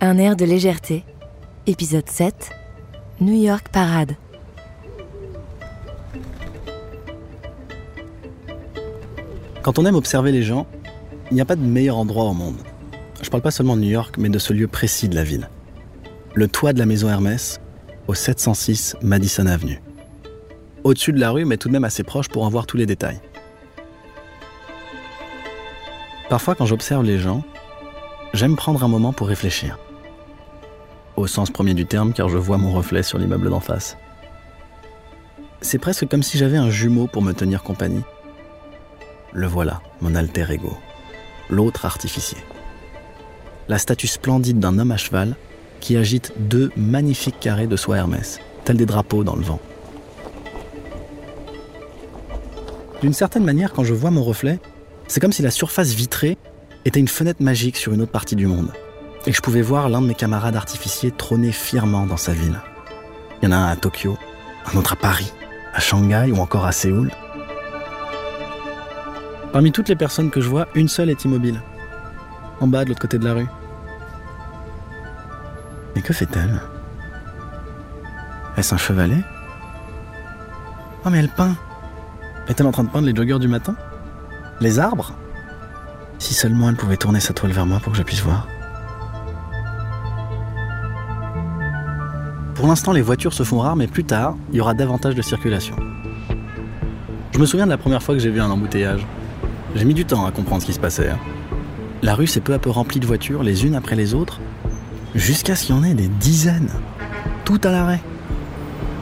Un air de légèreté. Épisode 7. New York Parade. Quand on aime observer les gens, il n'y a pas de meilleur endroit au monde. Je parle pas seulement de New York, mais de ce lieu précis de la ville. Le toit de la maison Hermès, au 706 Madison Avenue. Au-dessus de la rue, mais tout de même assez proche pour en voir tous les détails. Parfois, quand j'observe les gens, j'aime prendre un moment pour réfléchir. Au sens premier du terme, car je vois mon reflet sur l'immeuble d'en face. C'est presque comme si j'avais un jumeau pour me tenir compagnie. Le voilà, mon alter ego, l'autre artificier. La statue splendide d'un homme à cheval qui agite deux magnifiques carrés de soie Hermès, tels des drapeaux dans le vent. D'une certaine manière, quand je vois mon reflet, c'est comme si la surface vitrée était une fenêtre magique sur une autre partie du monde, et je pouvais voir l'un de mes camarades artificiers trôner fièrement dans sa ville. Il y en a un à Tokyo, un autre à Paris, à Shanghai ou encore à Séoul. Parmi toutes les personnes que je vois, une seule est immobile, en bas de l'autre côté de la rue. Mais que fait-elle? Est-ce un chevalet? Oh mais elle peint Est-elle en train de peindre les joggeurs du matin? Les arbres? Si seulement elle pouvait tourner sa toile vers moi pour que je puisse voir. Pour l'instant, les voitures se font rares, mais plus tard, il y aura davantage de circulation. Je me souviens de la première fois que j'ai vu un embouteillage. J'ai mis du temps à comprendre ce qui se passait. La rue s'est peu à peu remplie de voitures, les unes après les autres, jusqu'à ce qu'il y en ait des dizaines, tout à l'arrêt.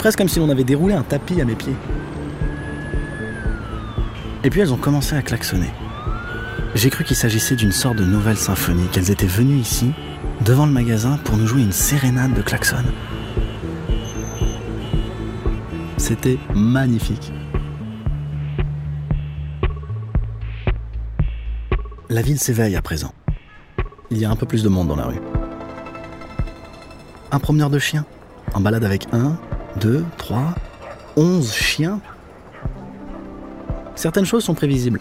Presque comme si l'on avait déroulé un tapis à mes pieds. Et puis elles ont commencé à klaxonner. J'ai cru qu'il s'agissait d'une sorte de nouvelle symphonie, qu'elles étaient venues ici, devant le magasin, pour nous jouer une sérénade de klaxon. C'était magnifique. La ville s'éveille à présent. Il y a un peu plus de monde dans la rue. Un promeneur de chiens, en balade avec un, deux, trois, onze chiens. Certaines choses sont prévisibles.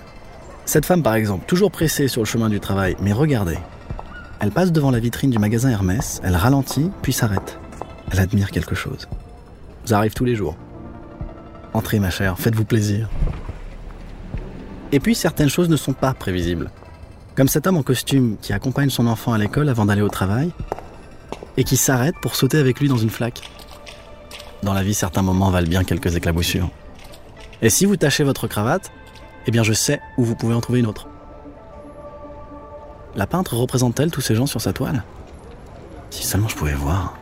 Cette femme, par exemple, toujours pressée sur le chemin du travail, mais regardez. Elle passe devant la vitrine du magasin Hermès, elle ralentit, puis s'arrête. Elle admire quelque chose. Ça arrive tous les jours. Entrez, ma chère, faites-vous plaisir. Et puis, certaines choses ne sont pas prévisibles. Comme cet homme en costume qui accompagne son enfant à l'école avant d'aller au travail et qui s'arrête pour sauter avec lui dans une flaque. Dans la vie, certains moments valent bien quelques éclaboussures. Et si vous tachez votre cravate, eh bien je sais où vous pouvez en trouver une autre. La peintre représente-t-elle tous ces gens sur sa toile? Si seulement je pouvais voir.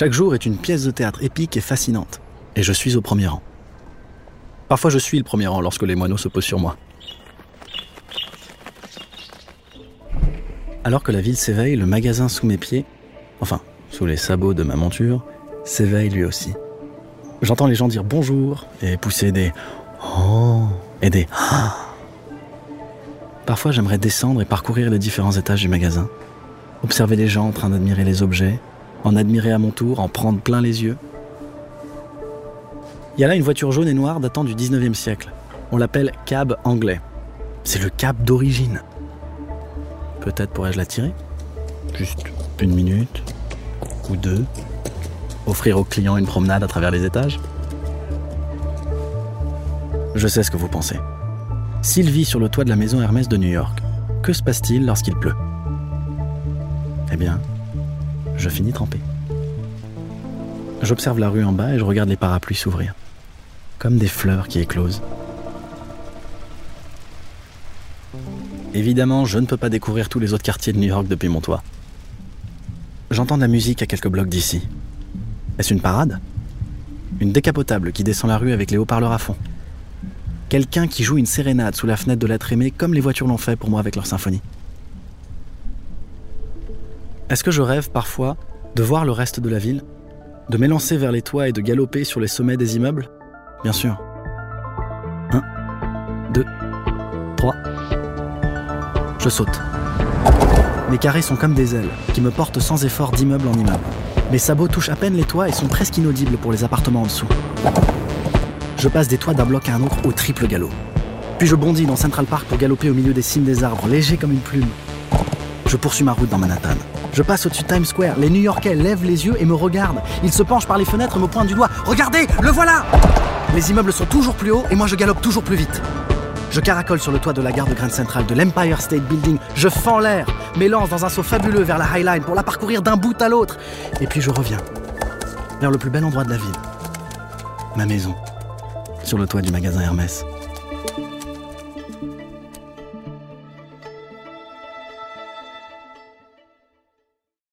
Chaque jour est une pièce de théâtre épique et fascinante, et je suis au premier rang. Parfois je suis le premier rang lorsque les moineaux se posent sur moi. Alors que la ville s'éveille, le magasin sous mes pieds, enfin, sous les sabots de ma monture, s'éveille lui aussi. J'entends les gens dire bonjour et pousser des oh et des ah. Parfois, j'aimerais descendre et parcourir les différents étages du magasin, observer les gens en train d'admirer les objets, en admirer à mon tour, en prendre plein les yeux. Il y a là une voiture jaune et noire datant du 19e siècle. On l'appelle cab anglais. C'est le cab d'origine. Peut-être pourrais-je la tirer? Juste une minute ou deux Offrir au client une promenade à travers les étages Je sais ce que vous pensez. S'il vit sur le toit de la maison Hermès de New York, que se passe-t-il lorsqu'il pleut? Eh bien, je finis trempé. J'observe la rue en bas et je regarde les parapluies s'ouvrir, comme des fleurs qui éclosent. Évidemment, je ne peux pas découvrir tous les autres quartiers de New York depuis mon toit. J'entends de la musique à quelques blocs d'ici. Est-ce une parade? Une décapotable qui descend la rue avec les haut-parleurs à fond. Quelqu'un qui joue une sérénade sous la fenêtre de l'être aimé comme les voitures l'ont fait pour moi avec leur symphonie. Est-ce que je rêve parfois de voir le reste de la ville De m'élancer vers les toits et de galoper sur les sommets des immeubles? Bien sûr. Un, deux, trois. Je saute. Mes carrés sont comme des ailes, qui me portent sans effort d'immeuble en immeuble. Mes sabots touchent à peine les toits et sont presque inaudibles pour les appartements en dessous. Je passe des toits d'un bloc à un autre au triple galop. Puis je bondis dans Central Park pour galoper au milieu des cimes des arbres, léger comme une plume. Je poursuis ma route dans Manhattan. Je passe au-dessus de Times Square. Les New-Yorkais lèvent les yeux et me regardent. Ils se penchent par les fenêtres me pointent du doigt. Regardez, le voilà Les immeubles sont toujours plus hauts et moi je galope toujours plus vite. Je caracole sur le toit de la gare de Grand Central de l'Empire State Building. Je fends l'air, m'élance dans un saut fabuleux vers la High Line pour la parcourir d'un bout à l'autre. Et puis je reviens vers le plus bel endroit de la ville. Ma maison, sur le toit du magasin Hermès.